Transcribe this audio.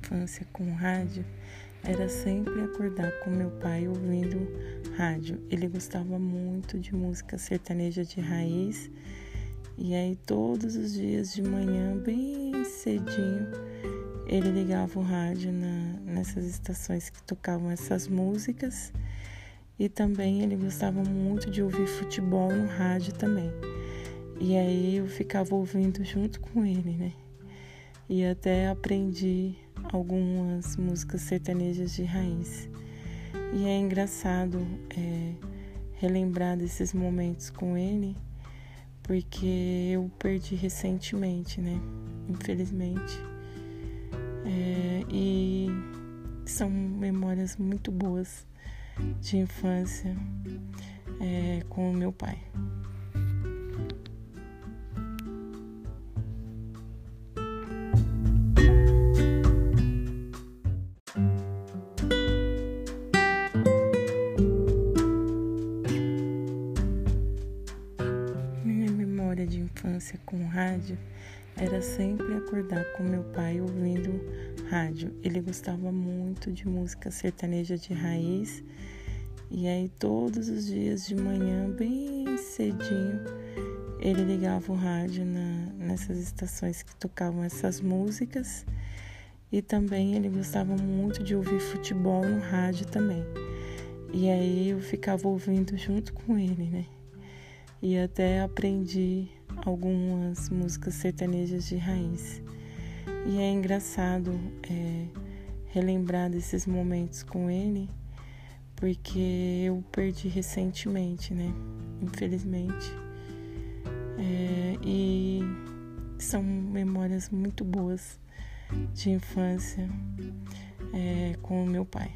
infância com rádio era sempre acordar com meu pai ouvindo rádio. Ele gostava muito de música sertaneja de raiz. E aí todos os dias de manhã, bem cedinho, ele ligava o rádio na, nessas estações que tocavam essas músicas. E também ele gostava muito de ouvir futebol no rádio também. E aí eu ficava ouvindo junto com ele, né? E até aprendi algumas músicas sertanejas de raiz. E é engraçado é, relembrar desses momentos com ele, porque eu perdi recentemente, né? Infelizmente. É, e são memórias muito boas de infância é, com o meu pai. Infância com rádio era sempre acordar com meu pai ouvindo rádio. Ele gostava muito de música sertaneja de raiz. E aí todos os dias de manhã, bem cedinho, ele ligava o rádio na, nessas estações que tocavam essas músicas. E também ele gostava muito de ouvir futebol no rádio também. E aí eu ficava ouvindo junto com ele, né? e até aprendi algumas músicas sertanejas de raiz. E é engraçado é, relembrar desses momentos com ele, porque eu perdi recentemente, né? Infelizmente. É, e são memórias muito boas de infância é, com o meu pai.